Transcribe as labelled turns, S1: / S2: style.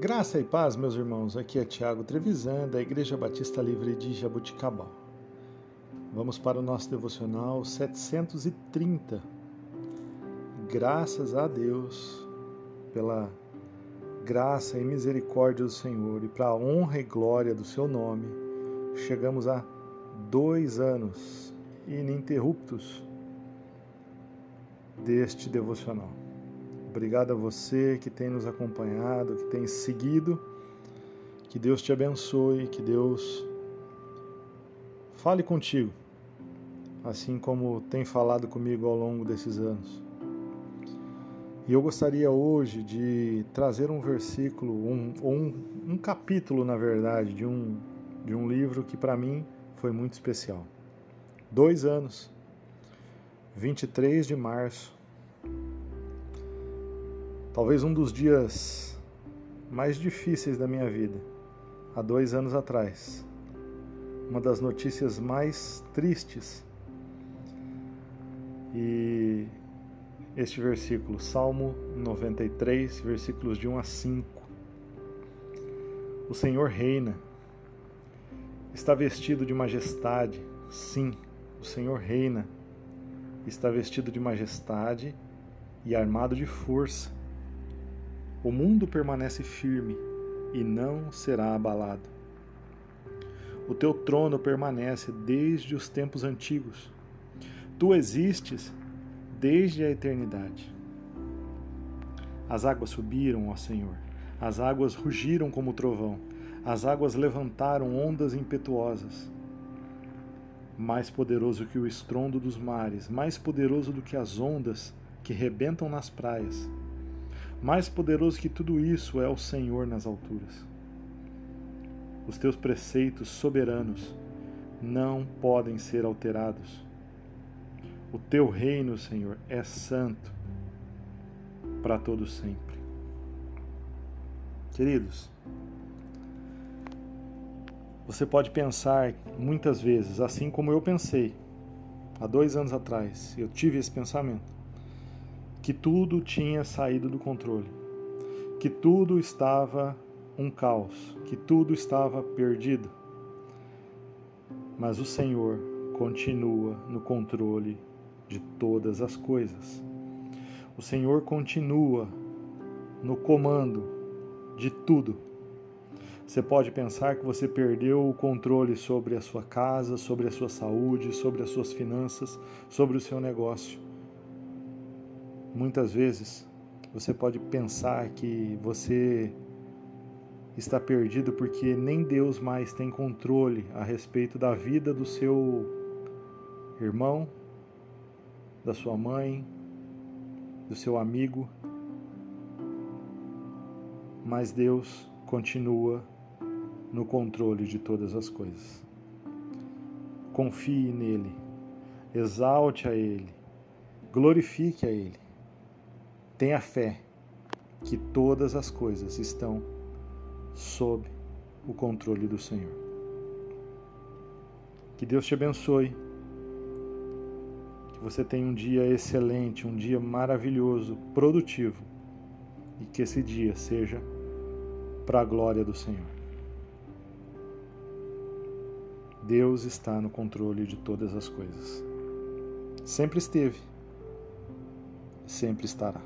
S1: Graça e paz, meus irmãos. Aqui é Tiago Trevisan, da Igreja Batista Livre de Jabuticabal. Vamos para o nosso devocional 730. Graças a Deus pela graça e misericórdia do Senhor e para a honra e glória do seu nome, chegamos a dois anos ininterruptos deste devocional. Obrigado a você que tem nos acompanhado, que tem seguido. Que Deus te abençoe, que Deus fale contigo, assim como tem falado comigo ao longo desses anos. E eu gostaria hoje de trazer um versículo, um, um, um capítulo, na verdade, de um, de um livro que para mim foi muito especial. Dois anos, 23 de março Talvez um dos dias mais difíceis da minha vida, há dois anos atrás. Uma das notícias mais tristes. E este versículo, Salmo 93, versículos de 1 a 5. O Senhor reina, está vestido de majestade, sim, o Senhor reina, está vestido de majestade e armado de força o mundo permanece firme e não será abalado. O teu trono permanece desde os tempos antigos. Tu existes desde a eternidade. As águas subiram, ó Senhor, as águas rugiram como trovão, as águas levantaram ondas impetuosas. Mais poderoso que o estrondo dos mares, mais poderoso do que as ondas que rebentam nas praias mais poderoso que tudo isso é o Senhor nas alturas. Os teus preceitos soberanos não podem ser alterados. O teu reino, Senhor, é santo para todo sempre. Queridos, você pode pensar muitas vezes, assim como eu pensei há dois anos atrás, eu tive esse pensamento que tudo tinha saído do controle, que tudo estava um caos, que tudo estava perdido. Mas o Senhor continua no controle de todas as coisas. O Senhor continua no comando de tudo. Você pode pensar que você perdeu o controle sobre a sua casa, sobre a sua saúde, sobre as suas finanças, sobre o seu negócio. Muitas vezes você pode pensar que você está perdido porque nem Deus mais tem controle a respeito da vida do seu irmão, da sua mãe, do seu amigo. Mas Deus continua no controle de todas as coisas. Confie nele, exalte a ele, glorifique a ele. Tenha fé que todas as coisas estão sob o controle do Senhor. Que Deus te abençoe. Que você tenha um dia excelente, um dia maravilhoso, produtivo. E que esse dia seja para a glória do Senhor. Deus está no controle de todas as coisas. Sempre esteve, sempre estará.